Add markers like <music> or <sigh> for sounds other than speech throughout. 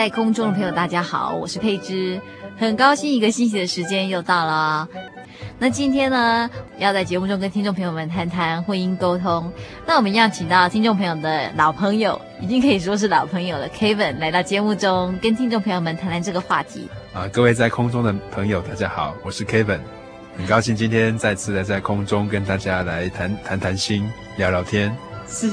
在空中的朋友，大家好，我是佩芝，很高兴一个星期的时间又到了。那今天呢，要在节目中跟听众朋友们谈谈婚姻沟通。那我们一样请到听众朋友的老朋友，已经可以说是老朋友了，Kevin 来到节目中跟听众朋友们谈谈这个话题。啊，各位在空中的朋友，大家好，我是 Kevin，很高兴今天再次的在空中跟大家来谈谈谈心，聊聊天。是。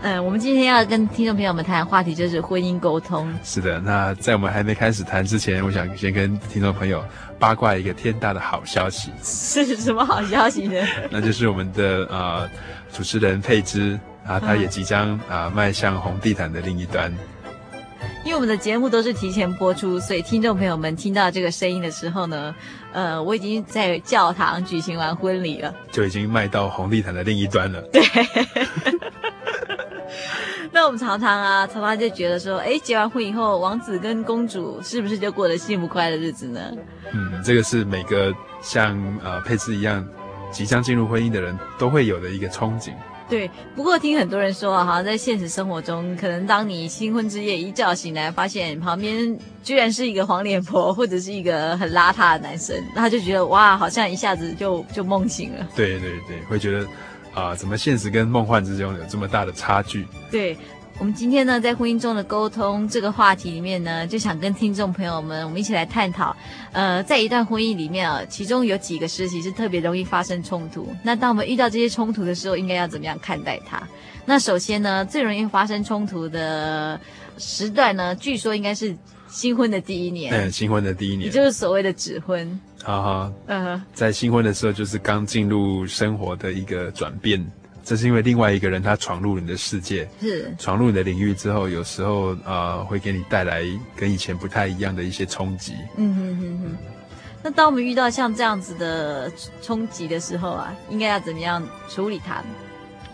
嗯，我们今天要跟听众朋友们谈的话题就是婚姻沟通。是的，那在我们还没开始谈之前，我想先跟听众朋友八卦一个天大的好消息。是什么好消息呢？<laughs> 那就是我们的呃主持人佩芝啊，她也即将啊、呃、迈向红地毯的另一端。因为我们的节目都是提前播出，所以听众朋友们听到这个声音的时候呢，呃，我已经在教堂举行完婚礼了，就已经迈到红地毯的另一端了。对。<laughs> 那我们常常啊，常常就觉得说，哎，结完婚以后，王子跟公主是不是就过得幸福快乐日子呢？嗯，这个是每个像呃佩斯一样即将进入婚姻的人都会有的一个憧憬。对，不过听很多人说啊，好像在现实生活中，可能当你新婚之夜一觉醒来，发现旁边居然是一个黄脸婆，或者是一个很邋遢的男生，那他就觉得哇，好像一下子就就梦醒了。对对对，会觉得。啊，怎么现实跟梦幻之中有这么大的差距？对，我们今天呢，在婚姻中的沟通这个话题里面呢，就想跟听众朋友们，我们一起来探讨。呃，在一段婚姻里面啊，其中有几个时期是特别容易发生冲突。那当我们遇到这些冲突的时候，应该要怎么样看待它？那首先呢，最容易发生冲突的时段呢，据说应该是新婚的第一年。嗯，新婚的第一年，也就是所谓的指婚。好好，嗯哼，在新婚的时候，就是刚进入生活的一个转变，这是因为另外一个人他闯入你的世界，是闯入你的领域之后，有时候呃会给你带来跟以前不太一样的一些冲击。嗯哼哼哼。那当我们遇到像这样子的冲击的时候啊，应该要怎么样处理它呢？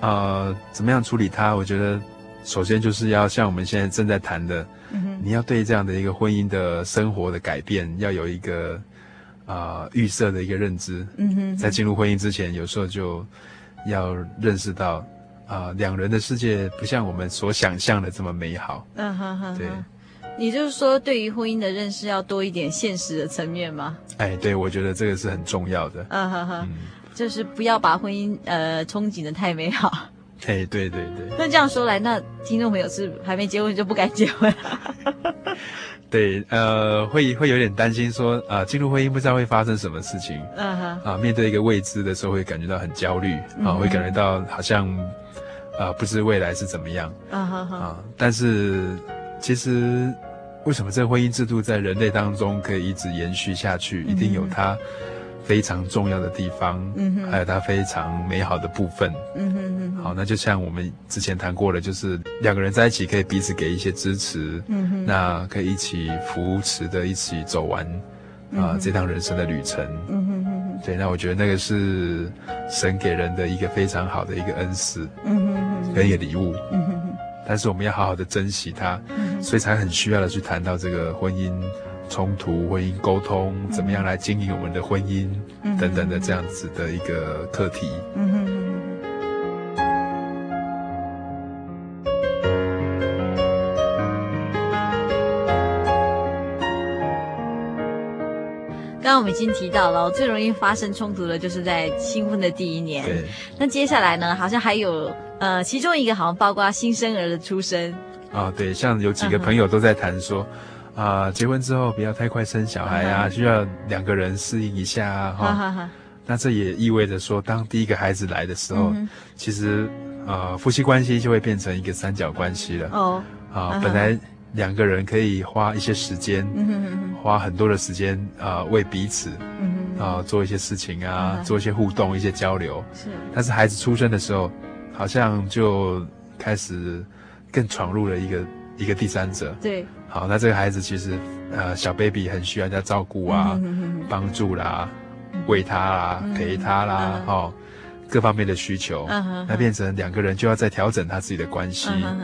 呃，怎么样处理它？我觉得首先就是要像我们现在正在谈的，你要对这样的一个婚姻的生活的改变要有一个。啊、呃，预设的一个认知，嗯哼，哼，在进入婚姻之前，有时候就要认识到，啊、呃，两人的世界不像我们所想象的这么美好。嗯哼哼，对，也就是说，对于婚姻的认识要多一点现实的层面吗？哎，对，我觉得这个是很重要的。嗯哼哼，就是不要把婚姻呃憧憬的太美好。哎，对对对。那这样说来，那听众朋友是还没结婚就不敢结婚？对，呃，会会有点担心说，啊、呃，进入婚姻不知道会发生什么事情，嗯哼，啊，面对一个未知的时候，会感觉到很焦虑，啊、uh. 会感觉到好像，啊、呃，不知未来是怎么样，嗯哼哼，啊，但是其实为什么这个婚姻制度在人类当中可以一直延续下去，uh. 一定有它。非常重要的地方，嗯哼，还有它非常美好的部分，嗯哼哼。好，那就像我们之前谈过的，就是两个人在一起可以彼此给一些支持，嗯哼，那可以一起扶持的，一起走完啊、呃、这趟人生的旅程，嗯哼哼哼。对，那我觉得那个是神给人的一个非常好的一个恩赐，嗯哼哼，跟一个礼物，嗯哼哼。但是我们要好好的珍惜它，嗯，所以才很需要的去谈到这个婚姻冲突、婚姻沟通，怎么样来经营我们的婚姻等等的这样子的一个课题。嗯哼。刚刚我们已经提到了，最容易发生冲突的就是在新婚的第一年。对。那接下来呢？好像还有呃，其中一个好像包括新生儿的出生。啊、哦，对，像有几个朋友都在谈说，啊、uh 结婚之后不要太快生小孩啊，uh. 需要两个人适应一下啊。哈、uh。那这也意味着说，当第一个孩子来的时候，uh. 其实呃，夫妻关系就会变成一个三角关系了。哦。啊，本来。两个人可以花一些时间，嗯、花很多的时间啊、呃，为彼此，嗯啊、呃，做一些事情啊、嗯，做一些互动、一些交流。是。但是孩子出生的时候，好像就开始更闯入了一个一个第三者。对。好，那这个孩子其实呃，小 baby 很需要人家照顾啊，嗯、帮助啦，喂他啦，嗯、陪他啦，嗯、哦，各方面的需求。嗯。那变成两个人就要再调整他自己的关系。嗯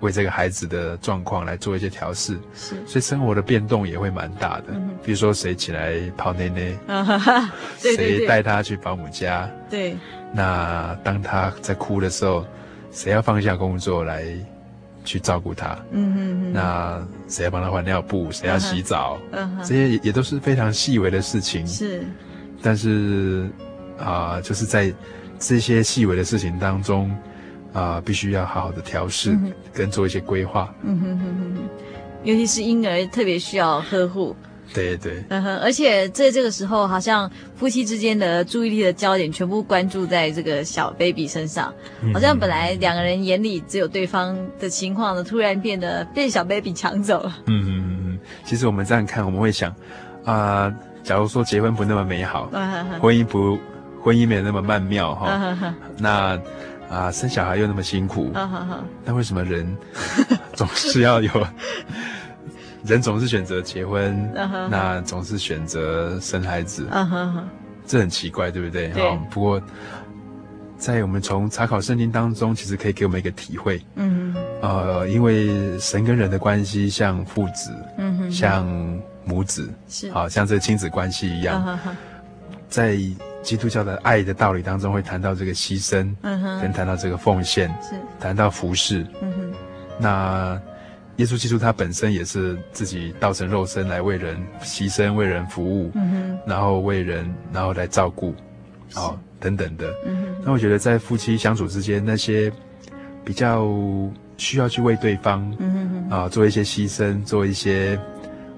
为这个孩子的状况来做一些调试，是，所以生活的变动也会蛮大的。嗯，比如说谁起来泡奶奶，谁带他去保姆家，对。那当他在哭的时候，谁要放下工作来去照顾他？嗯嗯嗯。那谁要帮他换尿布？谁要洗澡？这些也都是非常细微的事情。是。但是啊，呃，就是在这些细微的事情当中。啊、呃，必须要好好的调试、嗯，跟做一些规划。嗯哼哼哼哼，尤其是婴儿特别需要呵护。对对。嗯哼，而且在这个时候，好像夫妻之间的注意力的焦点全部关注在这个小 baby 身上，嗯、好像本来两个人眼里只有对方的情况呢，突然变得被小 baby 抢走了。嗯嗯嗯嗯。其实我们这样看，我们会想啊、呃，假如说结婚不那么美好，嗯、婚姻不婚姻没有那么曼妙哈、嗯，那。啊，生小孩又那么辛苦，那、uh. 为什么人 <laughs> 总是要有？人总是选择结婚，uh -huh. 那总是选择生孩子，uh -huh. 这很奇怪，对不对？好，不过在我们从查考圣经当中，其实可以给我们一个体会。嗯、uh. 呃，因为神跟人的关系像父子，嗯、uh -huh. 像母子，是，好像这个亲子关系一样，uh -huh. 在。基督教的爱的道理当中会谈到这个牺牲，嗯哼，跟谈到这个奉献，是谈到服侍，嗯哼。那耶稣基督他本身也是自己道成肉身来为人牺牲，为人服务，嗯，然后为人，然后来照顾，哦，等等的，嗯。那我觉得在夫妻相处之间，那些比较需要去为对方，啊，做一些牺牲，做一些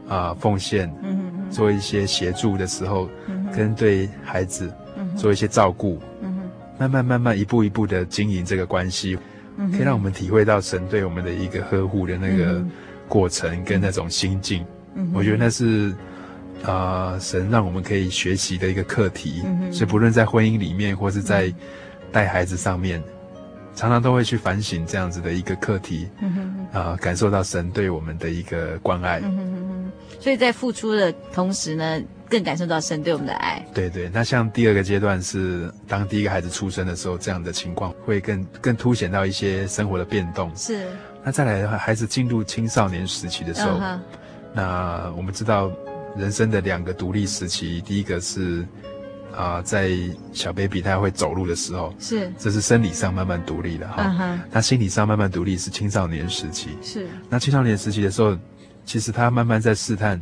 啊奉献，嗯，做一些协助的时候。跟对孩子做一些照顾，嗯，慢慢慢慢一步一步的经营这个关系，嗯，可以让我们体会到神对我们的一个呵护的那个过程跟那种心境。嗯，我觉得那是啊，呃，神让我们可以学习的一个课题。嗯，所以不论在婚姻里面或是在带孩子上面，常常都会去反省这样子的一个课题。嗯哼，啊，呃，感受到神对我们的一个关爱。所以在付出的同时呢，更感受到神对我们的爱。对对，那像第二个阶段是当第一个孩子出生的时候，这样的情况会更更凸显到一些生活的变动。是。那再来的话，孩子进入青少年时期的时候，uh -huh. 那我们知道人生的两个独立时期，第一个是啊、呃，在小 baby 他会走路的时候，是，这是生理上慢慢独立的哈。Uh -huh. 那心理上慢慢独立是青少年时期。是。那青少年时期的时候，其实他慢慢在试探。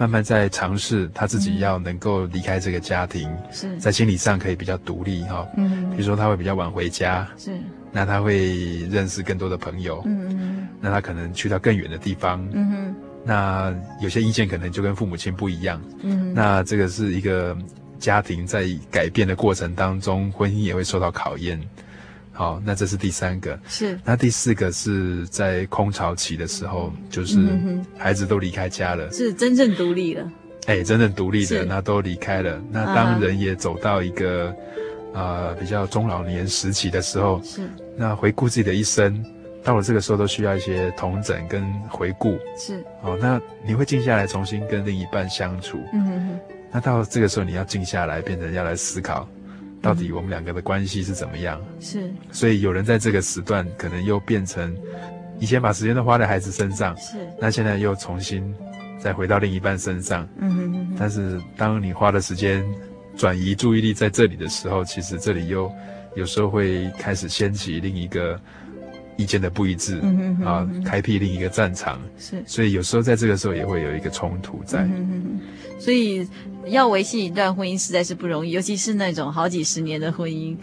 慢慢在尝试他自己要能够离开这个家庭，是在心理上可以比较独立哈。嗯，比如说他会比较晚回家，是，那他会认识更多的朋友，嗯嗯，那他可能去到更远的地方，嗯哼，那有些意见可能就跟父母亲不一样，嗯，那这个是一个家庭在改变的过程当中，婚姻也会受到考验。好，那这是第三个。是。那第四个是在空巢期的时候，就是孩子都离开家了，是真正独立了。哎、欸，真正独立的，那都离开了。那当人也走到一个啊、呃、比较中老年时期的时候，是。那回顾自己的一生，到了这个时候都需要一些同整跟回顾。是。哦，那你会静下来重新跟另一半相处。嗯哼哼。那到这个时候你要静下来，变成要来思考。到底我们两个的关系是怎么样？是，所以有人在这个时段可能又变成以前把时间都花在孩子身上，是，那现在又重新再回到另一半身上。嗯哼哼。但是当你花的时间转移注意力在这里的时候，其实这里又有时候会开始掀起另一个意见的不一致，嗯哼哼哼啊，开辟另一个战场。是。所以有时候在这个时候也会有一个冲突在。嗯哼哼。所以要维系一段婚姻实在是不容易，尤其是那种好几十年的婚姻。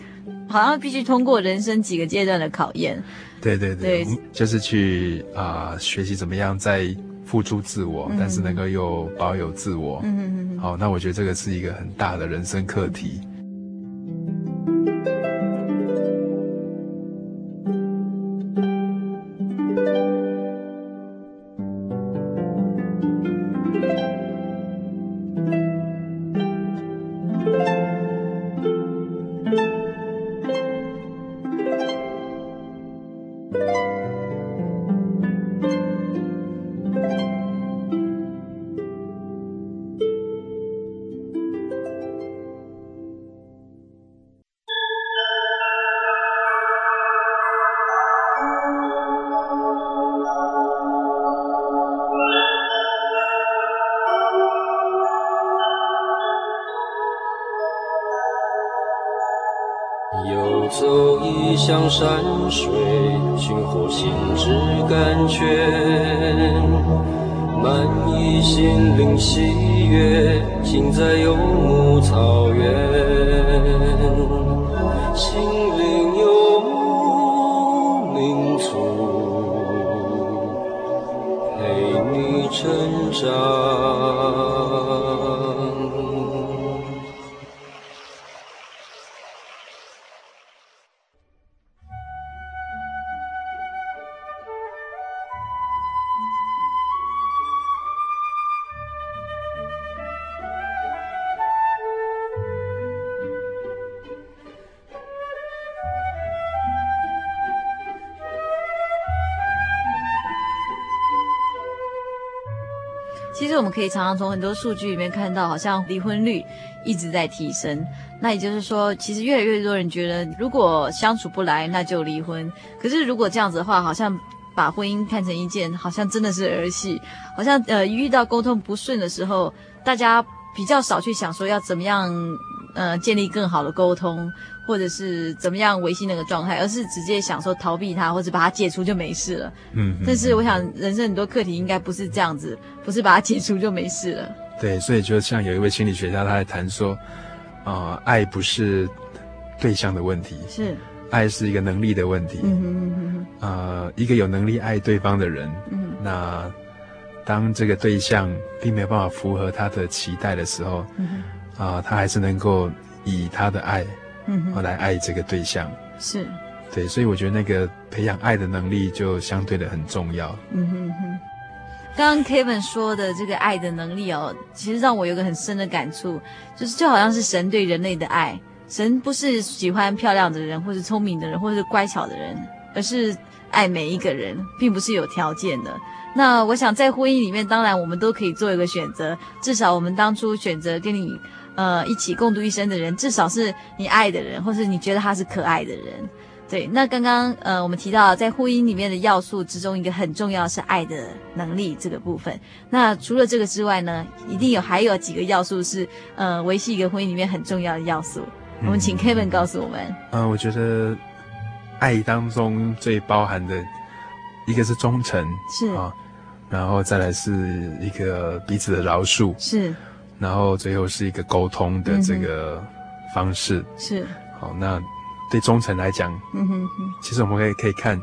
好像必须通过人生几个阶段的考验，对对对，对就是去啊、呃、学习怎么样在付出自我，嗯、但是能够又保有自我。嗯嗯嗯。好，那我觉得这个是一个很大的人生课题。向我们可以常常从很多数据里面看到，好像离婚率一直在提升。那也就是说，其实越来越多人觉得，如果相处不来，那就离婚。可是如果这样子的话，好像把婚姻看成一件好像真的是儿戏，好像呃遇到沟通不顺的时候，大家比较少去想说要怎么样呃建立更好的沟通。或者是怎么样维系那个状态，而是直接想说逃避它，或者把它解除就没事了。嗯，但是我想人生很多课题应该不是这样子，不是把它解除就没事了。对，所以就像有一位心理学家他在谈说，啊、呃，爱不是对象的问题，是爱是一个能力的问题。嗯哼嗯哼。呃，一个有能力爱对方的人，嗯，那当这个对象并没有办法符合他的期待的时候，嗯啊、呃，他还是能够以他的爱。嗯，我来爱这个对象，是，对，所以我觉得那个培养爱的能力就相对的很重要。嗯哼哼，刚刚 Kevin 说的这个爱的能力哦，其实让我有个很深的感触，就是就好像是神对人类的爱，神不是喜欢漂亮的人，或是聪明的人，或是乖巧的人，而是爱每一个人，并不是有条件的。那我想在婚姻里面，当然我们都可以做一个选择，至少我们当初选择跟你。呃，一起共度一生的人，至少是你爱的人，或是你觉得他是可爱的人。对，那刚刚呃，我们提到在婚姻里面的要素之中，一个很重要是爱的能力这个部分。那除了这个之外呢，一定有还有几个要素是呃，维系一个婚姻里面很重要的要素。我们请 Kevin 告诉我们。嗯、呃，我觉得爱当中最包含的一个是忠诚，是啊，然后再来是一个彼此的饶恕，是。然后最后是一个沟通的这个方式，嗯、是。好。那对忠诚来讲，嗯哼哼，其实我们可以可以看，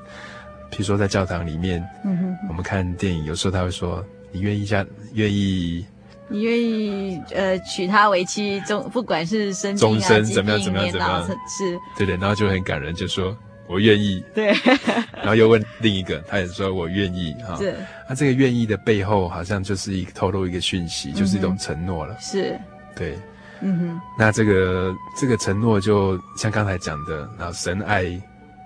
比如说在教堂里面，嗯哼，我们看电影，有时候他会说：“你愿意嫁，愿意，你愿意呃娶她为妻，终不管是生终身怎么样怎么样怎么样，是，对对，然后就很感人，就说。”我愿意，对，<laughs> 然后又问另一个，他也说我愿意啊。是，那这个愿意的背后，好像就是一个透露一个讯息，嗯，就是一种承诺了。是，对，嗯哼。那这个这个承诺，就像刚才讲的，然后神爱，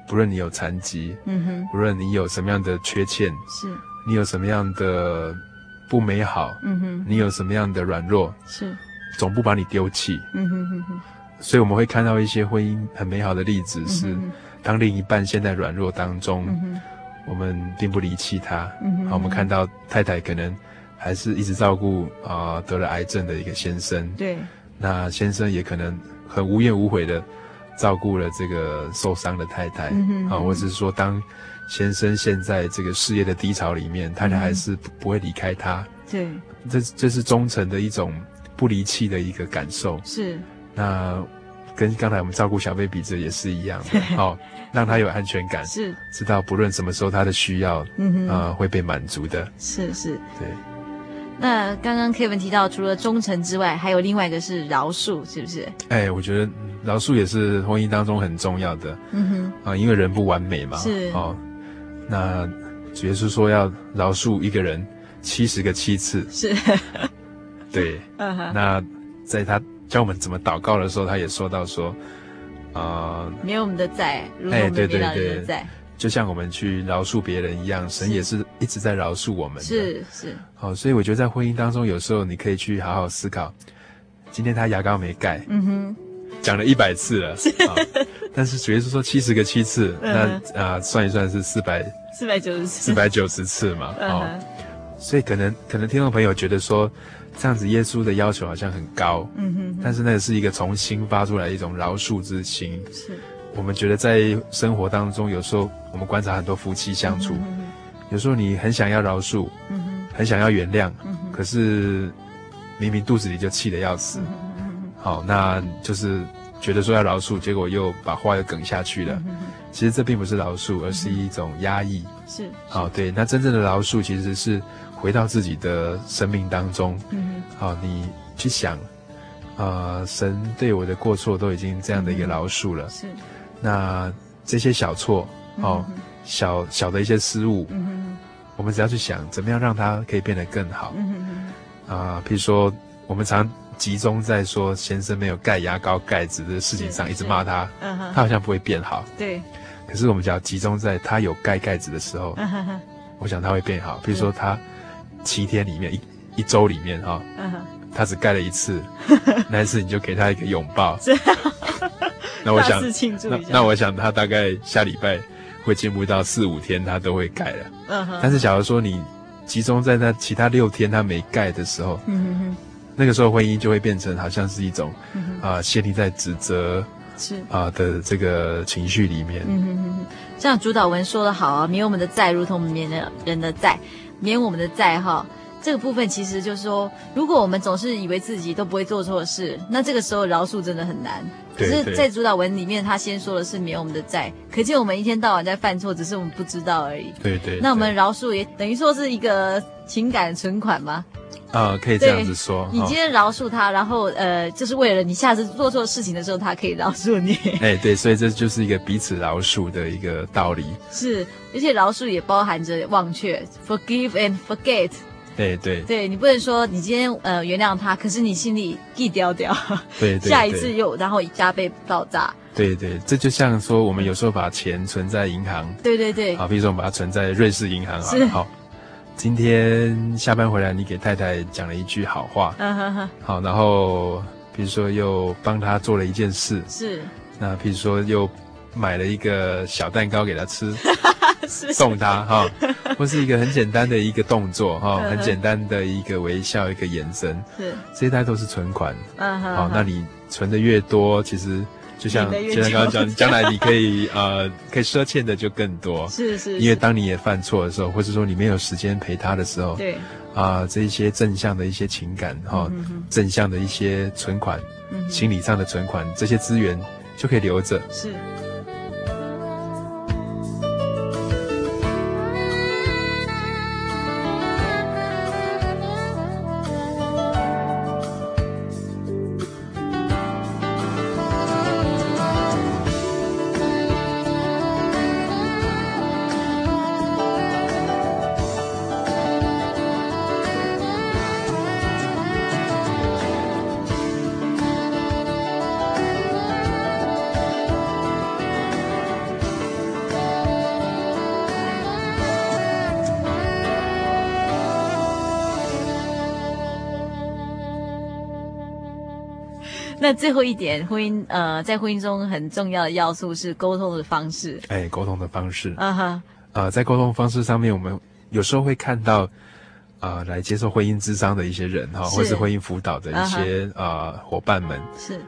不论你有残疾，嗯哼，不论你有什么样的缺陷，是，你有什么样的不美好，嗯哼，你有什么样的软弱，是，总不把你丢弃，嗯哼哼哼。所以我们会看到一些婚姻很美好的例子是。嗯当另一半陷在软弱当中，嗯、我们并不离弃他。嗯、好，我们看到太太可能还是一直照顾啊、呃、得了癌症的一个先生。对，那先生也可能很无怨无悔的照顾了这个受伤的太太。啊，或者是说，当先生陷在这个事业的低潮里面，太太还是不，不会离开他。对，这这是忠诚的一种不离弃的一个感受。是，那。跟刚才我们照顾小 baby 这也是一样的，<laughs> 好、哦，让他有安全感，是。知道不论什么时候他的需要，嗯哼，啊、呃，会被满足的，是是，对。那刚刚 Kevin 提到，除了忠诚之外，还有另外一个是饶恕，是不是？哎，我觉得饶恕也是婚姻当中很重要的，嗯哼，啊、呃，因为人不完美嘛，是。哦。那主耶稣说要饶恕一个人七十个七次，是，对，<laughs> 那在他。教我们怎么祷告的时候，他也说到说，啊、呃，免我们的在，如同我们免了人的债，就像我们去饶恕别人一样，神也是一直在饶恕我们的。是是。好，所以我觉得在婚姻当中，有时候你可以去好好思考，今天他牙膏没盖，嗯哼，讲了一百次了，但是主耶稣说七十个七次，那啊、呃、算一算是四百四百九十次，四百九十次嘛，哦，所以可能可能听众朋友觉得说。这样子，耶稣的要求好像很高，嗯哼，但是那是一个从心发出来一种饶恕之心。是，我们觉得在生活当中，有时候我们观察很多夫妻相处，有时候你很想要饶恕，嗯哼，很想要原谅，可是明明肚子里就气得要死，嗯好，那就是觉得说要饶恕，结果又把话又梗下去了。其实这并不是饶恕，而是一种压抑。是，好，对，那真正的饶恕其实是。回到自己的生命当中，嗯，好，你去想，呃，神对我的过错都已经这样的一个饶恕了，是，那这些小错，哦，小小的一些失误，嗯，我们只要去想，怎么样让它可以变得更好，嗯，啊，譬如说，我们常集中在说先生没有盖牙膏盖子的事情上，一直骂他，嗯，他好像不会变好，对，可是我们只要集中在他有盖盖子的时候，嗯，我想他会变好，比如说他。七天里面，一一周里面哈、哦，uh huh. 他只盖了一次，<laughs> 那一次你就给他一个拥抱。<laughs> 那我想，那那我想他大概下礼拜会进步到四五天，他都会盖了。嗯哼但是假如说你集中在那其他六天他没盖的时候，uh huh. 那个时候婚姻就会变成好像是一种啊、uh 陷溺在指责是啊、呃、的这个情绪里面。嗯哼哼，像主导文说的好啊，没有我们的债，如同我们免了人的债。免我们的债哈，这个部分其实就是说，如果我们总是以为自己都不会做错事，那这个时候饶恕真的很难。可是，在主导文里面，他先说的是免我们的债，可见我们一天到晚在犯错，只是我们不知道而已。对对。那我们饶恕也等于说是一个情感存款吗？啊、呃，可以这样子说。你今天饶恕他，然后呃，就是为了你下次做错事情的时候，他可以饶恕你。<laughs> 哎，对，所以这就是一个彼此饶恕的一个道理。是，而且饶恕也包含着忘却，forgive and forget。对对对，你不能说你今天呃原谅他，可是你心里记掉掉。对，对，下一次又然后加倍爆炸。对对，这就像说我们有时候把钱存在银行。对对对。好，比如说我们把它存在瑞士银行。啊。好。今天下班回来，你给太太讲了一句好话，嗯哼哼，好，然后比如说又帮她做了一件事，是，那比如说又买了一个小蛋糕给她吃，<laughs> 送她哈，或是一个很简单的一个动作哈，很简单的一个微笑，一个眼神，是，这些都是存款，嗯哼，好，那你存的越多，其实。就像现在刚刚讲，<laughs> 将来你可以呃，可以赊欠的就更多。是是，是。因为当你也犯错的时候，或者说你没有时间陪他的时候，对。啊、呃，这一些正向的一些情感哈，嗯、正向的一些存款，嗯、心理上的存款，这些资源就可以留着。是。那最后一点，婚姻呃，在婚姻中很重要的要素是沟通的方式。哎，沟通的方式。啊哈、uh。呃，在沟通方式上面，我们有时候会看到，啊、呃、来接受婚姻智商的一些人哈，或是婚姻辅导的一些啊、呃、伙伴们，是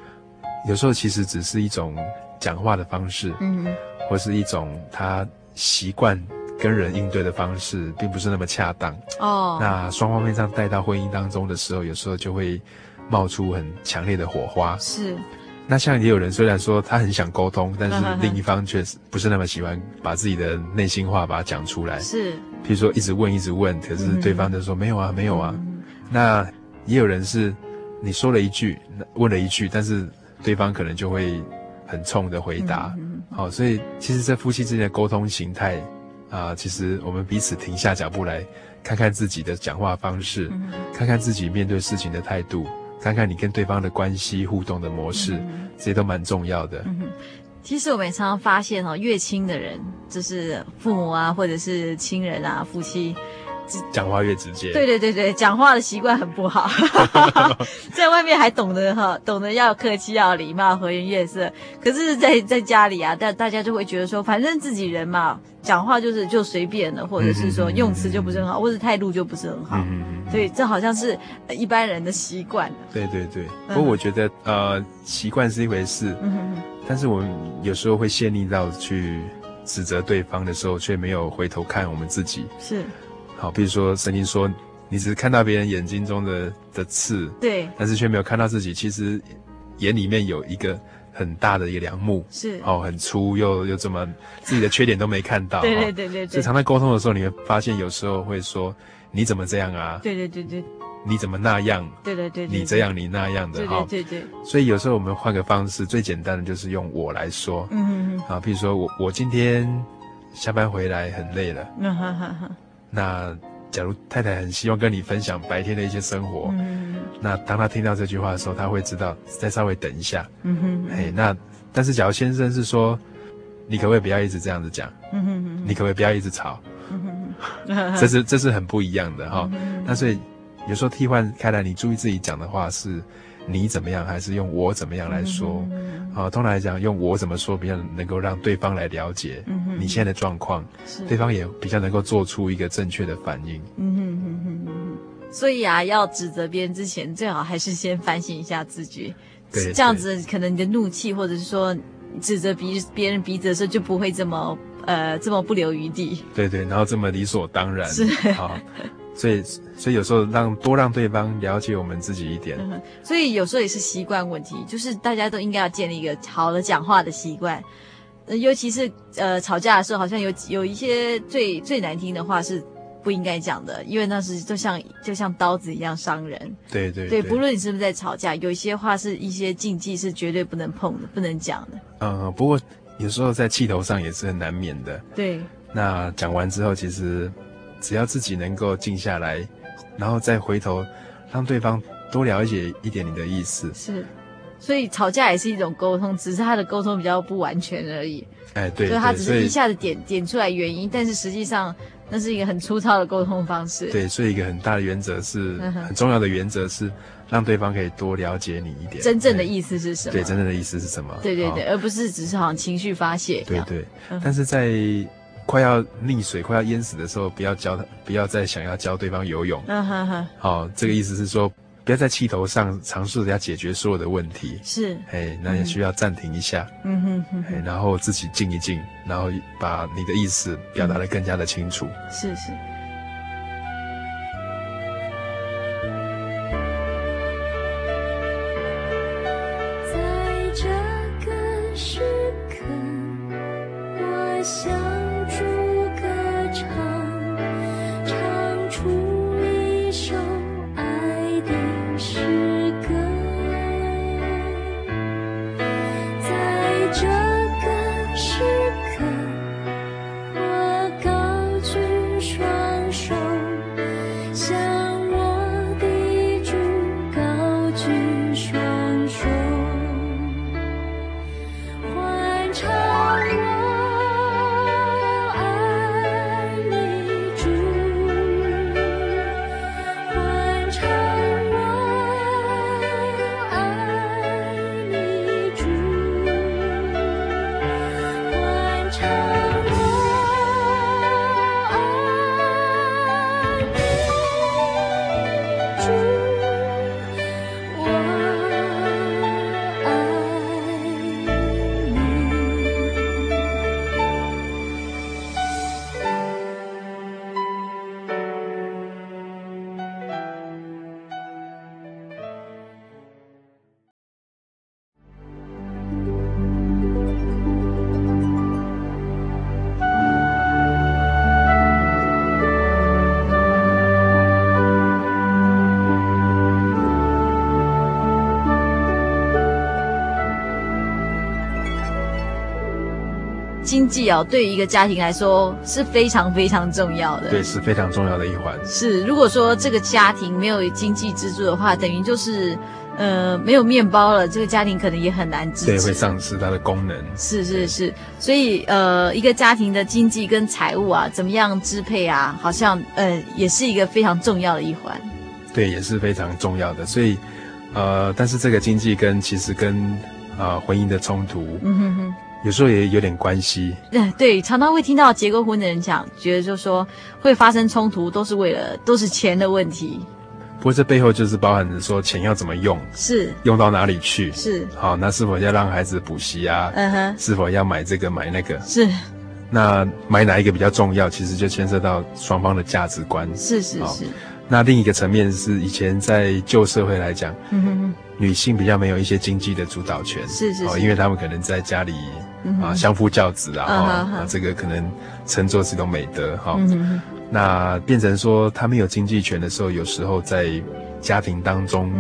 有时候其实只是一种讲话的方式，嗯哼，或是一种他习惯跟人应对的方式，并不是那么恰当哦。那双方面上带到婚姻当中的时候，有时候就会冒出很强烈的火花，是。那像也有人虽然说他很想沟通，但是另一方确实不是那么喜欢把自己的内心话把它讲出来。是，譬如说一直问一直问，可是对方就说、嗯、没有啊没有啊。嗯、那也有人是你说了一句，问了一句，但是对方可能就会很冲的回答。好、所以其实，在夫妻之间的沟通形态啊、呃，其实我们彼此停下脚步来看看自己的讲话方式，嗯、看看自己面对事情的态度。看看你跟对方的关系互动的模式，嗯、这些都蛮重要的。嗯，其实我们也常常发现哦，越亲的人，就是父母啊，或者是亲人啊，夫妻，讲话越直接。对对对对，讲话的习惯很不好，<laughs> 在外面还懂得哈，懂得要客气，要礼貌，和颜悦色。可是在，在在家里啊，大大家就会觉得说，反正自己人嘛。讲话就是就随便了，或者是说用词就不是很好，嗯、或者态度就不是很好，嗯、所以这好像是一般人的习惯。对对对，不过我觉得、嗯、呃，习惯是一回事，嗯、但是我们有时候会陷溺到去指责对方的时候，却没有回头看我们自己。是，好，比如说圣经说，你只是看到别人眼睛中的的刺，对，但是却没有看到自己，其实眼里面有一个。很大的一个梁木是哦，很粗又又这么自己的缺点都没看到，对对对对对。所以常常沟通的时候，你会发现有时候会说你怎么这样啊？对对对对。你怎么那样？对对对。你这样你那样的哈。对对对。所以有时候我们换个方式，最简单的就是用我来说。嗯嗯嗯。啊，譬如说我我今天下班回来很累了。嗯哈哈哈。那假如太太很希望跟你分享白天的一些生活。嗯。那当他听到这句话的时候，他会知道再稍微等一下。嗯哼。哎，那。但是，假如先生是说，你可不可以不要一直这样子讲？嗯哼哼，你可不可以不要一直吵？嗯哼哼，<laughs> 这是这是很不一样的哈、嗯。那所以有时候替换开来，你注意自己讲的话是你怎么样，还是用我怎么样来说？嗯、啊，通常来讲，用我怎么说比较能够让对方来了解你现在的状况，是对方也比较能够做出一个正确的反应。嗯哼哼哼哼。所以啊，要指责别人之前，最好还是先反省一下自己。对，这样子可能你的怒气，或者是说指责别别人鼻子的时候，就不会这么呃这么不留余地。对对，然后这么理所当然。是好，所以所以有时候让多让对方了解我们自己一点。嗯，所以有时候也是习惯问题，就是大家都应该要建立一个好的讲话的习惯。呃，尤其是呃吵架的时候，好像有有一些最最难听的话是。不应该讲的，因为那是就像就像刀子一样伤人。对对对，对，不论你是不是在吵架，有一些话是一些禁忌，是绝对不能碰的，不能讲的。嗯，不过有时候在气头上也是很难免的。对。那讲完之后，其实只要自己能够静下来，然后再回头让对方多了解一点你的意思。是。所以吵架也是一种沟通，只是他的沟通比较不完全而已。哎，对。所以他只是一下子点点出来原因，但是实际上。那是一个很粗糙的沟通方式。对，所以一个很大的原则是，很重要的原则是，让对方可以多了解你一点。真正的意思是什么？对，真正的意思是什么？对对对，而不是只是好像情绪发泄。对对，但是在快要溺水、快要淹死的时候，不要教他，不要再想要教对方游泳。嗯哼哼。好，这个意思是说。不要在气头上尝试着要解决所有的问题，是，哎，那也需要暂停一下，嗯哼哼，哎，然后自己静一静，然后把你的意思表达的更加的清楚，嗯、是是。对于一个家庭来说是非常非常重要的。对，是非常重要的一环。是，如果说这个家庭没有经济支柱的话，等于就是。呃，没有面包了，这个家庭可能也很难支持。对，会丧失它的功能。是是是，所以呃，一个家庭的经济跟财务啊，怎么样支配啊，好像呃，也是一个非常重要的一环。对，也是非常重要的。所以呃，但是这个经济跟其实跟啊、呃、婚姻的冲突，嗯哼哼，有时候也有点关系。对 <laughs> 对，常常会听到结过婚的人讲，觉得就是说会发生冲突，都是为了都是钱的问题。不过这背后就是包含着说钱要怎么用，是用到哪里去，是好，那是否要让孩子补习啊？嗯哼，是否要买这个买那个？是，那买哪一个比较重要？其实就牵涉到双方的价值观。是是是。那另一个层面是以前在旧社会来讲，嗯哼哼，女性比较没有一些经济的主导权。是是，因为他们可能在家里啊相夫教子啊，啊这个可能称作是一种美德哈。嗯那变成说他们有经济权的时候，有时候在家庭当中，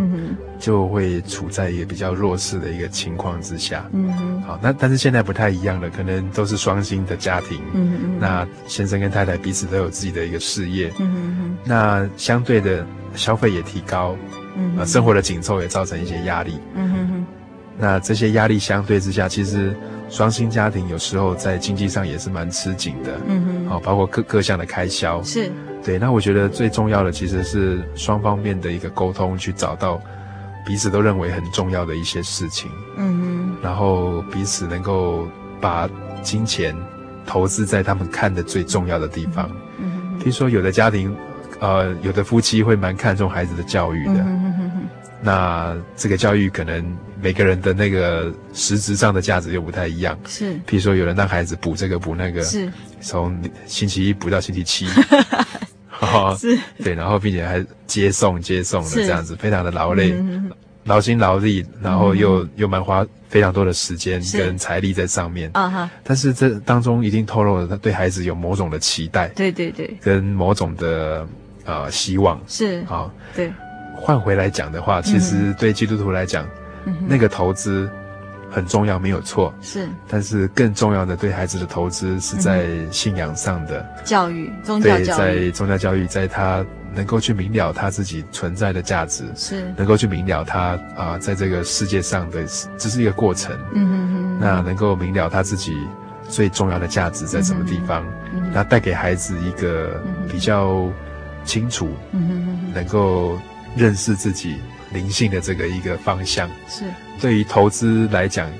就会处在一个比较弱势的一个情况之下。嗯哼。好，那但是现在不太一样了，可能都是双薪的家庭。嗯哼。那先生跟太太彼此都有自己的一个事业。嗯哼。那相对的消费也提高。嗯哼。生活的紧凑也造成一些压力。嗯哼。那这些压力相对之下，其实。双薪家庭有时候在经济上也是蛮吃紧的，嗯哼，好，包括各各项的开销，是，对。那我觉得最重要的其实是双方面的一个沟通，去找到彼此都认为很重要的一些事情，嗯哼，然后彼此能够把金钱投资在他们看的最重要的地方，嗯哼。听说有的家庭，呃，有的夫妻会蛮看重孩子的教育的，嗯哼哼哼，那这个教育可能。每个人的那个实质上的价值又不太一样，是。譬如说，有人让孩子补这个补那个，是。从星期一补到星期七，<laughs> 是。对，然后并且还接送接送的这样子，非常的劳累，劳心劳力，然后又又蛮花非常多的时间跟财力在上面啊哈。但是这当中一定透露了他对孩子有某种的期待，对对对，跟某种的呃希望是啊，对。换回来讲的话，其实对基督徒来讲。那个投资很重要，没有错。是，但是更重要的对孩子的投资是在信仰上的教育，宗教教育，在宗教教育，在他能够去明了他自己存在的价值，是能够去明了他啊、呃，在这个世界上的只是一个过程。嗯哼哼。那能够明了他自己最重要的价值在什么地方？那带给孩子一个比较清楚，嗯能够认识自己。灵性的这个一个方向。是，对于投资来讲，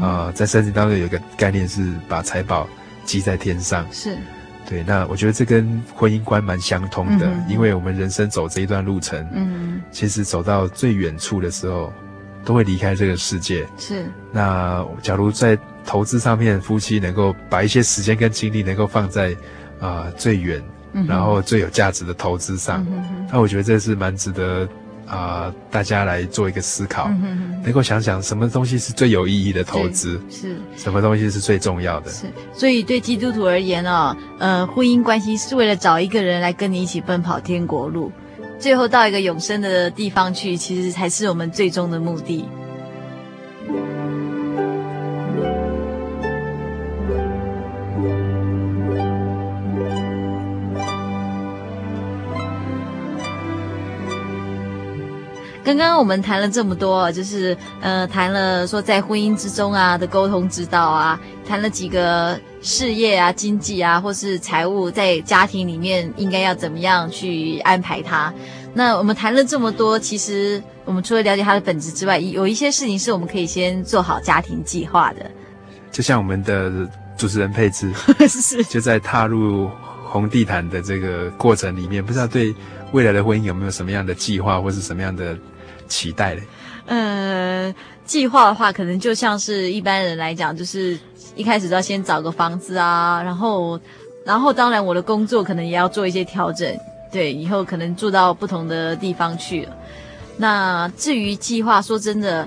啊、在圣经当中有一个概念是把财宝积在天上，是，对。那我觉得这跟婚姻观蛮相通的，嗯、因为我们人生走这一段路程，嗯，其实走到最远处的时候，都会离开这个世界，是。那假如在投资上面，夫妻能够把一些时间跟精力能够放在啊、呃、最远，然后最有价值的投资上，嗯、那我觉得这是蛮值得。啊、呃，大家来做一个思考，嗯、哼哼能够想想什么东西是最有意义的投资，是什么东西是最重要的。是，所以对基督徒而言哦，呃，婚姻关系是为了找一个人来跟你一起奔跑天国路，最后到一个永生的地方去，其实才是我们最终的目的。刚刚我们谈了这么多，就是呃，谈了说在婚姻之中啊的沟通之道啊，谈了几个事业啊、经济啊，或是财务，在家庭里面应该要怎么样去安排它。那我们谈了这么多，其实我们除了了解它的本质之外，有一些事情是我们可以先做好家庭计划的。就像我们的主持人佩芝，<laughs> 就在踏入红地毯的这个过程里面，不知道对未来的婚姻有没有什么样的计划，或是什么样的。期待的，呃，计划的话，可能就像是一般人来讲，就是一开始要先找个房子啊，然后，然后当然我的工作可能也要做一些调整，对，以后可能住到不同的地方去。那至于计划，说真的，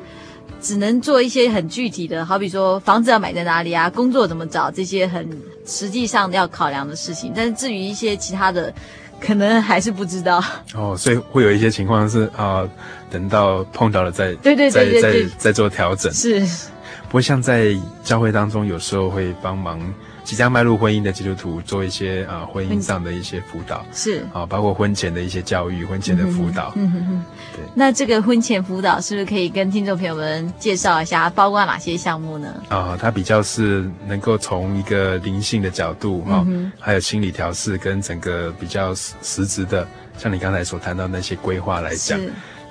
只能做一些很具体的，好比说房子要买在哪里啊，工作怎么找，这些很实际上要考量的事情。但是至于一些其他的，可能还是不知道哦，所以会有一些情况是啊、呃，等到碰到了再对对对对对，再再再做调整。是，不过像在教会当中，有时候会帮忙。即将迈入婚姻的基督徒做一些啊、呃、婚姻上的一些辅导，是啊，包括婚前的一些教育、婚前的辅导。嗯哼哼。对。那这个婚前辅导是不是可以跟听众朋友们介绍一下，包括哪些项目呢？啊，它比较是能够从一个灵性的角度哈、嗯，还有心理调试跟整个比较实实质的，像你刚才所谈到那些规划来讲，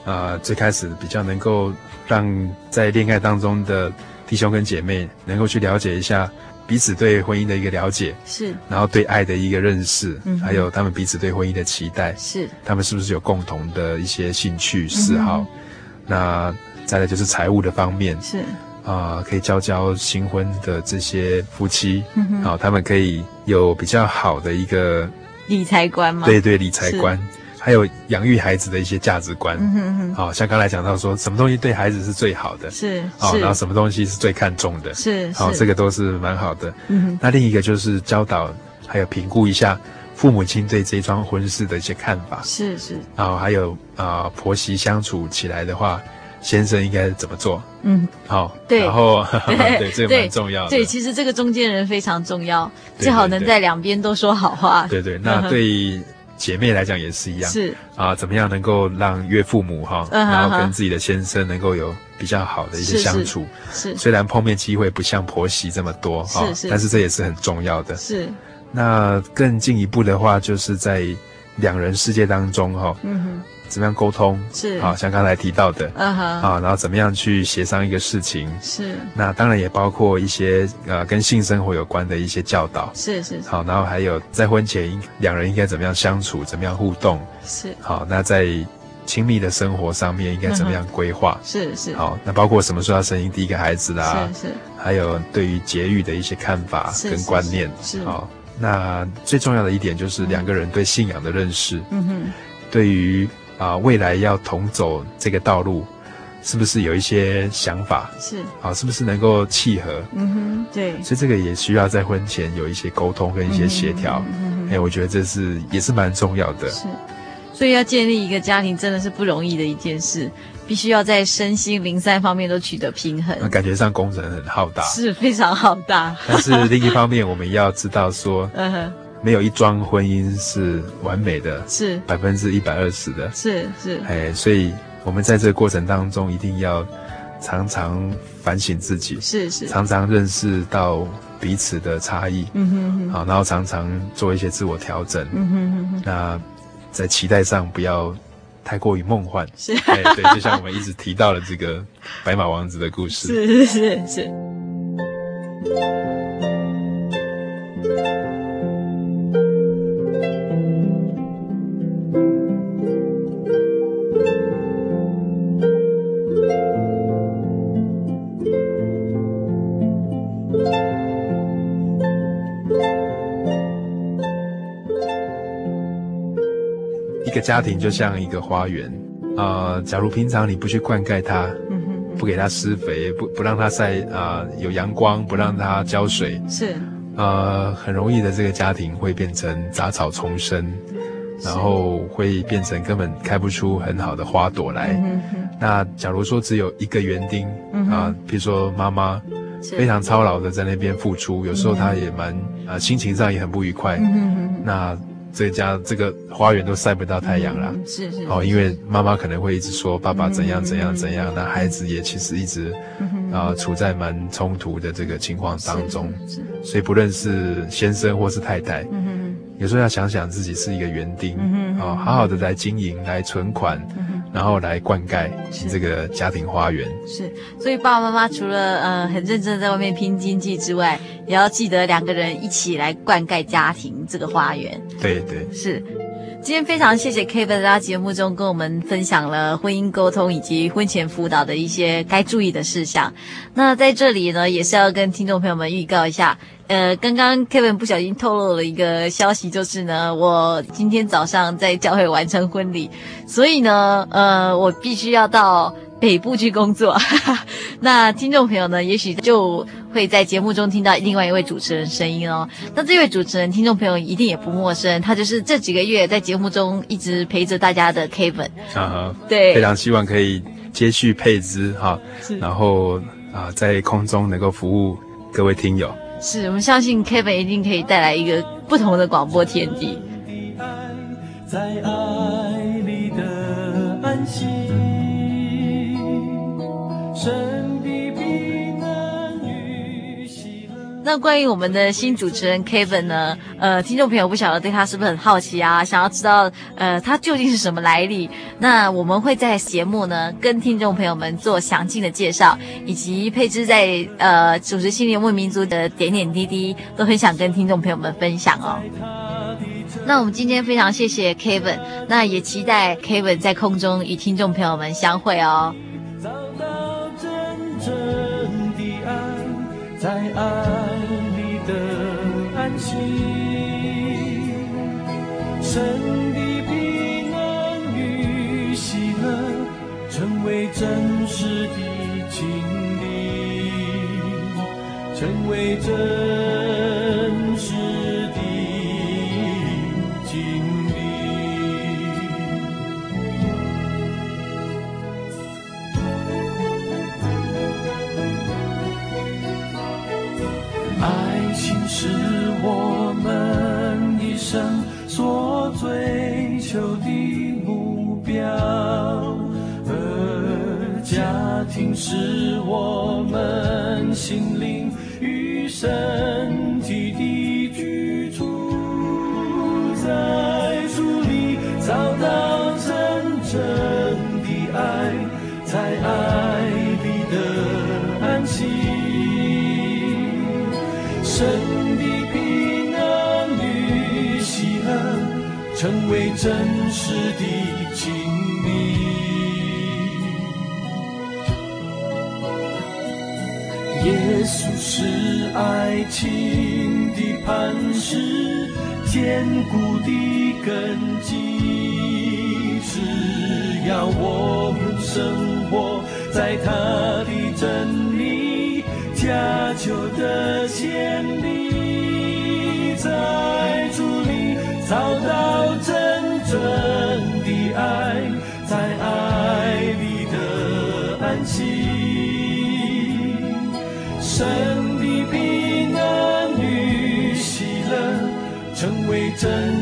啊，最开始比较能够让在恋爱当中的弟兄跟姐妹能够去了解一下。彼此对婚姻的一个了解是，然后对爱的一个认识，嗯，还有他们彼此对婚姻的期待是，他们是不是有共同的一些兴趣嗜好？嗯、那再来就是财务的方面是。啊、呃，可以教教新婚的这些夫妻，嗯，好，他们可以有比较好的一个理财观吗？对对，理财观。还有养育孩子的一些价值观，嗯哼哼，好、哦、像刚才讲到说，什么东西对孩子是最好的，是，好、哦，然后什么东西是最看重的，是，好、哦，这个都是蛮好的。嗯哼，那另一个就是教导，还有评估一下父母亲对这桩婚事的一些看法，是是，然后还有啊、呃，婆媳相处起来的话，先生应该怎么做？嗯，好、哦，<laughs> 对，然后对，对，这个蛮重要的对。对，其实这个中间人非常重要，最好能在两边都说好话。对对，对，那对。姐妹来讲也是一样，是。啊，怎么样能够让岳父母哈、嗯，然后跟自己的先生能够有比较好的一些相处，是，是，是，虽然碰面机会不像婆媳这么多哈，但是这也是很重要的。是，那更进一步的话，就是在两人世界当中哈，嗯哼。怎么样沟通？是。好，像刚才提到的，嗯哼，啊，然后怎么样去协商一个事情。是，那当然也包括一些呃跟性生活有关的一些教导。是是，是。好，然后还有在婚前两人应该怎么样相处，怎么样互动。是。好，那在亲密的生活上面应该怎么样规划、嗯、是是。好，那包括什么时候要生第一个孩子啦是是，还有对于节育的一些看法跟观念。是，是，是。好，那最重要的一点就是两个人对信仰的认识，嗯哼，对于。啊，未来要同走这个道路，是不是有一些想法？是啊，是不是能够契合？嗯哼，对。所以这个也需要在婚前有一些沟通跟一些协调。哎、我觉得这是也是蛮重要的。是，所以要建立一个家庭真的是不容易的一件事，必须要在身心灵三方面都取得平衡。那感觉上工程很浩大，是非常浩大。但是另一方面，我们要知道说，<laughs> 嗯哼。没有一桩婚姻是完美的，是。百分之一百二十的，是是，哎，所以我们在这个过程当中一定要常常反省自己，是是，常常认识到彼此的差异，嗯哼哼，好，然后常常做一些自我调整，嗯哼哼哼，那在期待上不要太过于梦幻，是，哎，对，就像我们一直提到了这个白马王子的故事，是是是是。家庭就像一个花园，啊、呃，假如平常你不去灌溉它，嗯哼，不给它施肥，不不让它晒啊、呃，有阳光，不让它浇水，是，呃，很容易的这个家庭会变成杂草丛生，然后会变成根本开不出很好的花朵来。嗯，那假如说只有一个园丁，啊、比如说妈妈非常操劳的在那边付出，有时候她也蛮啊、呃，心情上也很不愉快。那。这家这个花园都晒不到太阳啦，嗯、是是哦，因为妈妈可能会一直说爸爸怎样怎样怎样，那、嗯、孩子也其实一直啊、处在蛮冲突的这个情况当中，是，是，是，所以不论是先生或是太太，嗯哼，有时候要想想自己是一个园丁，嗯哼，啊、哦，好好的来经营，来存款。嗯然后来灌溉这个家庭花园是，所以爸爸妈妈除了呃很认真的在外面拼经济之外，也要记得两个人一起来灌溉家庭这个花园。对对，是。今天非常谢谢 Kevin 在节目中跟我们分享了婚姻沟通以及婚前辅导的一些该注意的事项。那在这里呢，也是要跟听众朋友们预告一下。呃，刚刚 Kevin 不小心透露了一个消息，就是呢，我今天早上在教会完成婚礼，所以呢，呃，我必须要到北部去工作。<laughs> 那听众朋友呢，也许就会在节目中听到另外一位主持人声音哦。那这位主持人，听众朋友一定也不陌生，他就是这几个月在节目中一直陪着大家的 Kevin。啊，对，非常希望可以接续配资哈，然后。啊，在空中能够服务各位听友。是，我们相信 Kevin 一定可以带来一个不同的广播天地。在爱里的安息，那关于我们的新主持人 Kevin 呢？呃，听众朋友不晓得对他是不是很好奇啊？想要知道呃他究竟是什么来历？那我们会在节目呢跟听众朋友们做详尽的介绍，以及配置在呃主持心灵游牧民族的点点滴滴，都很想跟听众朋友们分享哦。那我们今天非常谢谢 Kevin，那也期待 Kevin 在空中与听众朋友们相会哦。找到真正的爱，在爱心，神的平安与喜乐，成为真实的经历，成为真听是我们心灵与神是爱情的磐石，坚固的根基。只要我们生活在他的真理，家久的建立在主里找到。真正的爱，在爱里的安息，神真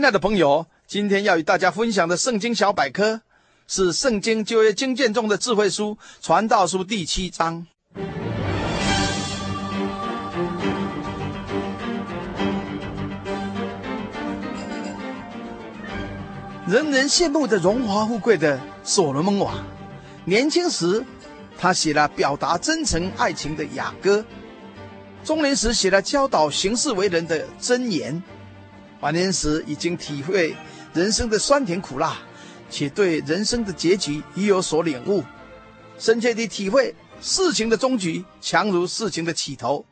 亲爱的朋友，今天要与大家分享的圣经小百科是《圣经旧约经卷中的智慧书》传道书第七章。人人羡慕的荣华富贵的所罗门王，年轻时他写了表达真诚爱情的雅歌，中年时写了教导行事为人的箴言。晚年时已经体会人生的酸甜苦辣，且对人生的结局已有所领悟，深切地体会事情的终局强如事情的起头，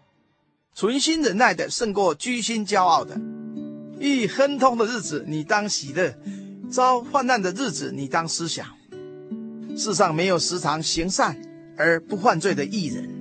存心忍耐的胜过居心骄傲的。遇亨通的日子，你当喜乐；遭患难的日子，你当思想。世上没有时常行善而不犯罪的艺人。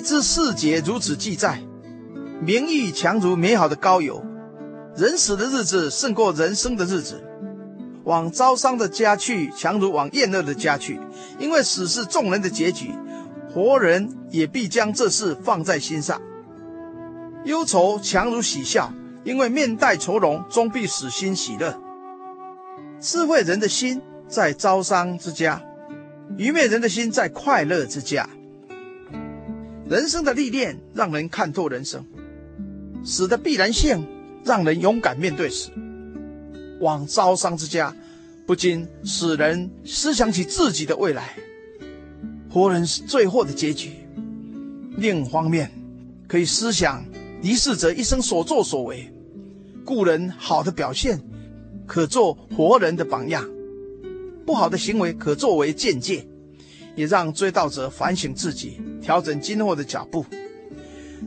之四节如此记载：名誉强如美好的膏油，人死的日子胜过人生的日子。往招商的家去，强如往厌乐的家去，因为死是众人的结局，活人也必将这事放在心上。忧愁强如喜笑，因为面带愁容，终必使心喜乐。智慧人的心在招商之家，愚昧人的心在快乐之家。人生的历练让人看透人生，死的必然性让人勇敢面对死。往招商之家，不禁使人思想起自己的未来。活人是最后的结局。另一方面，可以思想离世者一生所作所为，故人好的表现，可做活人的榜样；不好的行为，可作为鉴戒，也让追悼者反省自己，调整今后的脚步。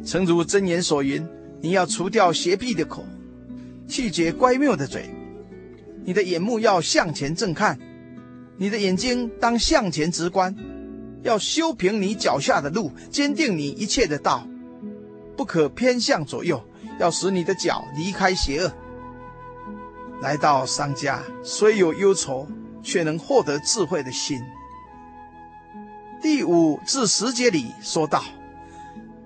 诚如箴言所云：“你要除掉邪僻的口，去绝乖谬的嘴。”你的眼目要向前正看，你的眼睛当向前直观，要修平你脚下的路，坚定你一切的道，不可偏向左右，要使你的脚离开邪恶。来到商家，虽有忧愁，却能获得智慧的心。第五至十节里说道：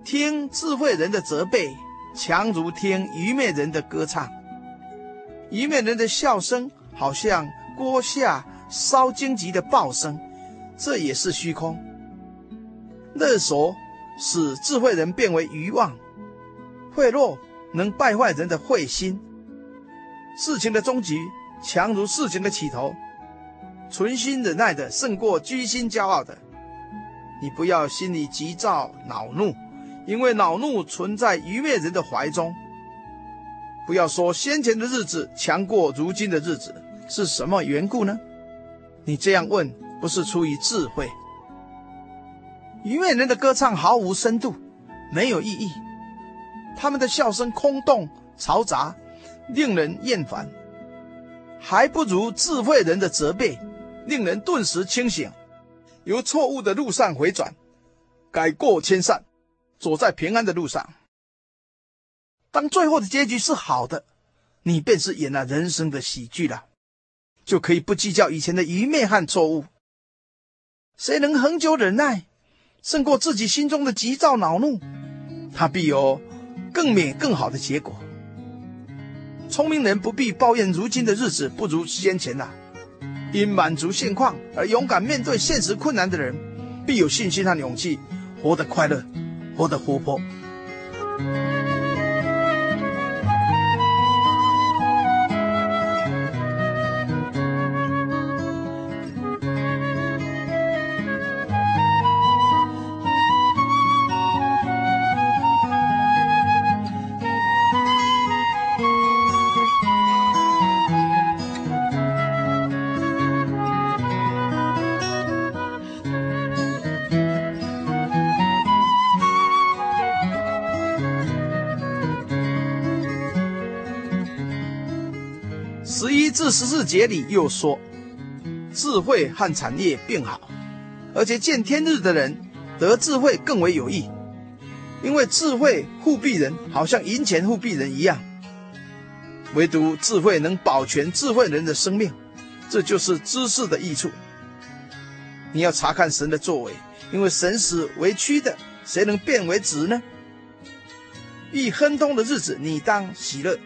听智慧人的责备，强如听愚昧人的歌唱。愚昧人的笑声，好像锅下烧荆棘的爆声，这也是虚空。勒索使智慧人变为愚妄，贿赂能败坏人的慧心。事情的终局强如事情的起头，存心忍耐的胜过居心骄傲的。你不要心里急躁恼怒，因为恼怒存在愚昧人的怀中。不要说先前的日子强过如今的日子，是什么缘故呢？你这样问，不是出于智慧。愚昧人的歌唱毫无深度，没有意义，他们的笑声空洞嘈杂，令人厌烦，还不如智慧人的责备，令人顿时清醒，由错误的路上回转，改过迁善，走在平安的路上。当最后的结局是好的，你便是演了人生的喜剧了，就可以不计较以前的愚昧和错误。谁能恒久忍耐，胜过自己心中的急躁恼怒，他必有更美更好的结果。聪明人不必抱怨如今的日子不如先前了，因满足现况而勇敢面对现实困难的人，必有信心和勇气，活得快乐，活得活泼。十四节里又说，智慧和产业并好，而且见天日的人得智慧更为有益，因为智慧护庇人，好像银钱护庇人一样。唯独智慧能保全智慧人的生命，这就是知识的益处。你要查看神的作为，因为神使为屈的，谁能变为直呢？遇亨通的日子，你当喜乐。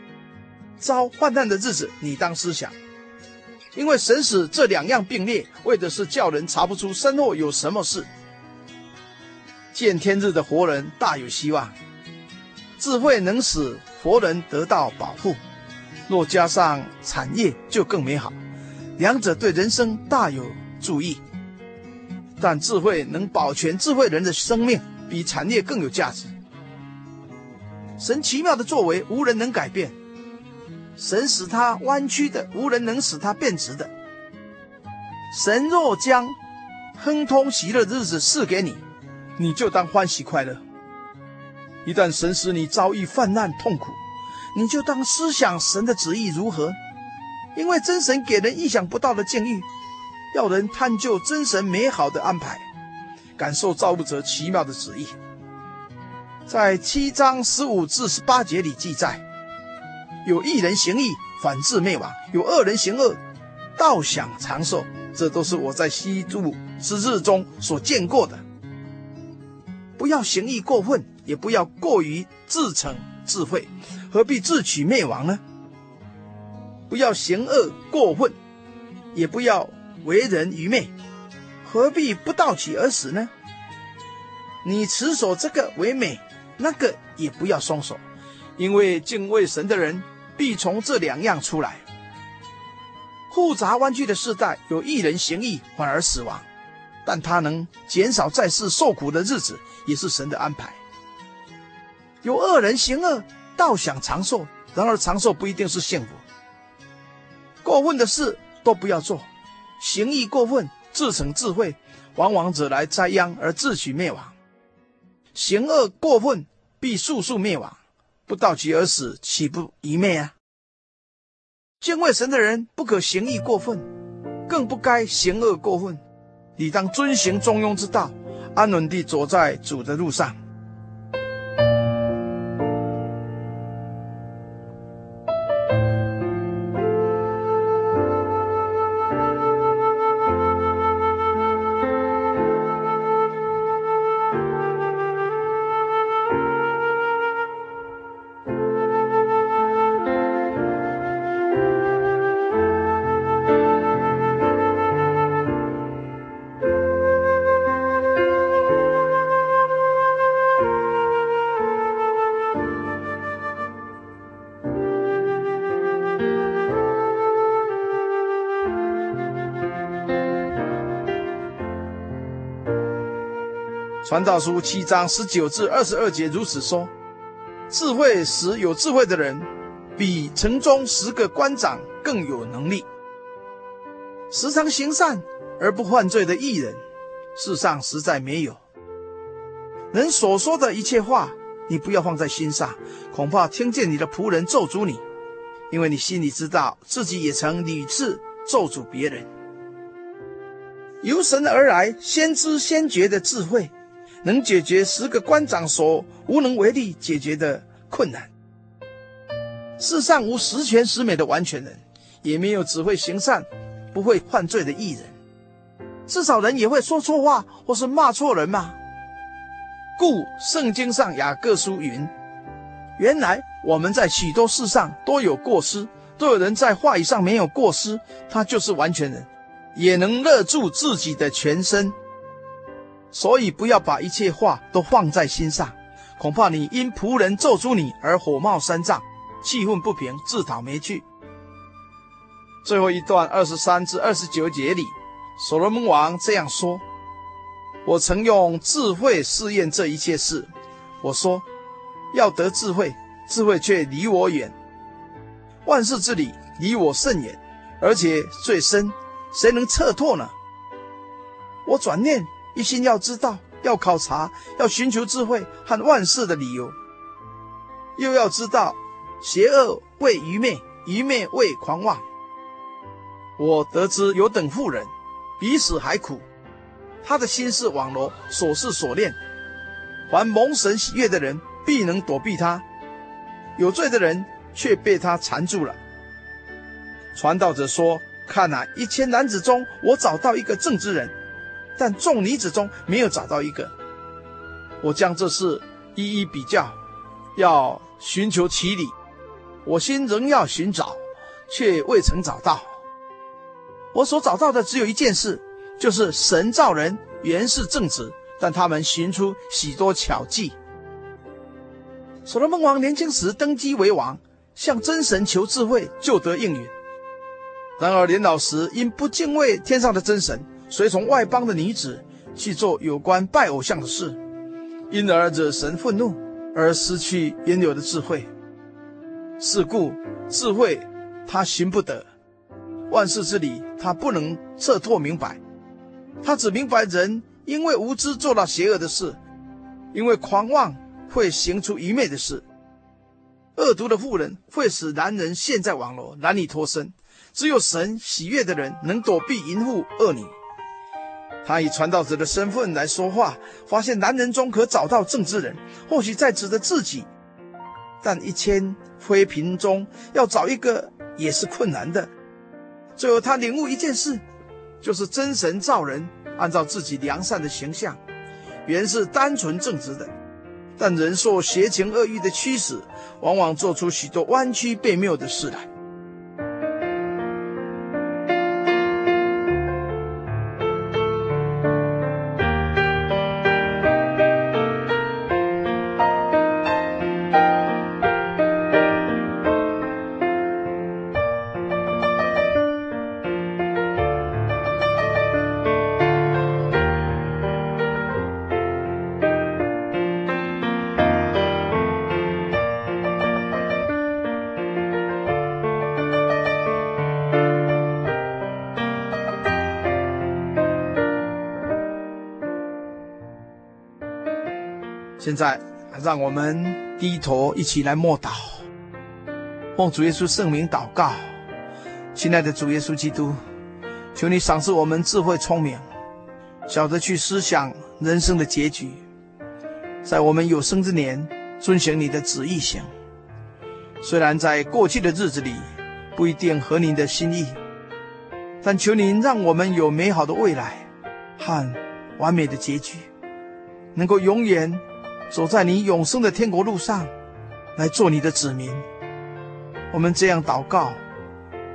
遭患难的日子，你当思想，因为神使这两样并列，为的是叫人查不出身后有什么事。见天日的活人大有希望，智慧能使活人得到保护，若加上产业就更美好，两者对人生大有助益。但智慧能保全智慧人的生命，比产业更有价值。神奇妙的作为，无人能改变。神使他弯曲的，无人能使他变直的。神若将亨通喜乐的日子赐给你，你就当欢喜快乐。一旦神使你遭遇泛滥痛苦，你就当思想神的旨意如何，因为真神给人意想不到的境遇，要人探究真神美好的安排，感受造物者奇妙的旨意。在七章十五至十八节里记载，有一人行义，反致灭亡；有恶人行恶，倒享长寿。这都是我在西柱之日中所见过的。不要行义过分，也不要过于自逞智慧，何必自取灭亡呢？不要行恶过分，也不要为人愚昧，何必不盗取而死呢？你持守这个为美，那个也不要松手，因为敬畏神的人必从这两样出来。复杂弯曲的世代，有一人行义反而死亡，但他能减少在世受苦的日子，也是神的安排。有恶人行恶，倒想长寿，然而长寿不一定是幸福。过分的事都不要做，行义过分，自逞智慧，往往惹来灾殃而自取灭亡。行恶过分，必速速灭亡，不道其而死，岂不愚昧啊？敬畏神的人不可行义过分，更不该行恶过分。理当遵行中庸之道，安稳地走在主的路上。传道书七章十九至二十二节如此说：智慧使有智慧的人，比城中十个官长更有能力。时常行善而不犯罪的艺人，世上实在没有。人所说的一切话，你不要放在心上，恐怕听见你的仆人咒诅你，因为你心里知道自己也曾屡次咒诅别人。由神而来，先知先觉的智慧。能解决十个官长所无能为力解决的困难。世上无十全十美的完全人，也没有只会行善不会犯罪的艺人。至少人也会说错话或是骂错人嘛。故圣经上雅各书云：“原来我们在许多事上都有过失，都有人在话语上没有过失，他就是完全人，也能勒住自己的全身。”所以不要把一切话都放在心上，恐怕你因仆人咒诅你而火冒三丈，气愤不平，自讨没趣。最后一段二十三至二十九节里，所罗门王这样说：“我曾用智慧试验这一切事，我说要得智慧，智慧却离我远；万事之理离我甚远，而且最深，谁能测透呢？我转念。”一心要知道，要考察，要寻求智慧和万事的理由，又要知道邪恶为愚昧，愚昧为狂妄。我得知有等妇人，比死还苦。他的心是网罗，所思所念。凡蒙神喜悦的人，必能躲避他；有罪的人却被他缠住了。传道者说：“看哪，一千男子中，我找到一个正直人。”但众女子中没有找到一个，我将这事一一比较，要寻求其理。我心仍要寻找，却未曾找到。我所找到的只有一件事，就是神造人原是正直，但他们寻出许多巧计。所罗门王年轻时登基为王，向真神求智慧，就得应允。然而年老时，因不敬畏天上的真神。随从外邦的女子去做有关拜偶像的事，因而惹神愤怒，而失去原有的智慧。是故智慧他寻不得，万事之理他不能彻透明白。他只明白人因为无知做了邪恶的事，因为狂妄会行出愚昧的事。恶毒的妇人会使男人陷在网罗，难以脱身。只有神喜悦的人能躲避淫妇恶女。他以传道者的身份来说话，发现男人中可找到正直人，或许在指的自己，但一千妃嫔中要找一个也是困难的。最后，他领悟一件事，就是真神造人，按照自己良善的形象，原是单纯正直的，但人受邪情恶欲的驱使，往往做出许多弯曲悖谬的事来。现在，让我们低头一起来默祷，奉主耶稣圣名祷告。亲爱的主耶稣基督，求你赏赐我们智慧聪明，晓得去思想人生的结局，在我们有生之年遵行你的旨意行。虽然在过去的日子里不一定合您的心意，但求您让我们有美好的未来和完美的结局，能够永远。走在你永生的天国路上，来做你的子民。我们这样祷告，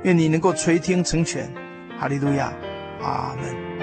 愿你能够垂听成全。哈利路亚，阿门。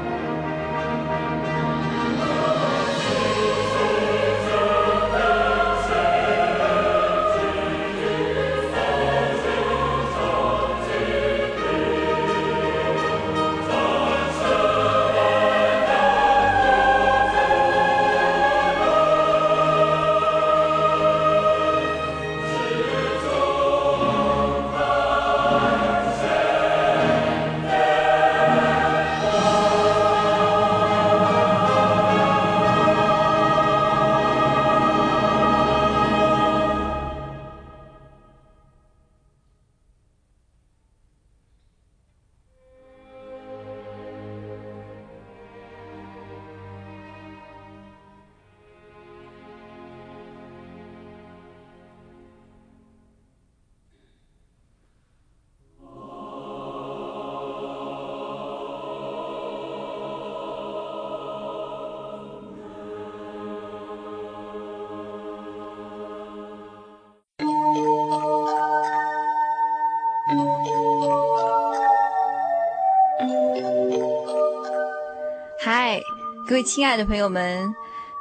各位亲爱的朋友们，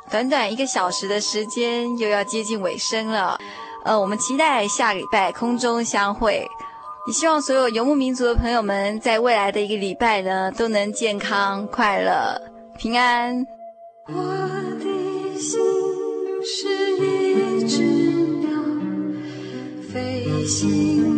短短一个小时的时间又要接近尾声了，呃，我们期待下礼拜空中相会。也希望所有游牧民族的朋友们在未来的一个礼拜呢，都能健康、快乐、平安。我的心是一只鸟，飞行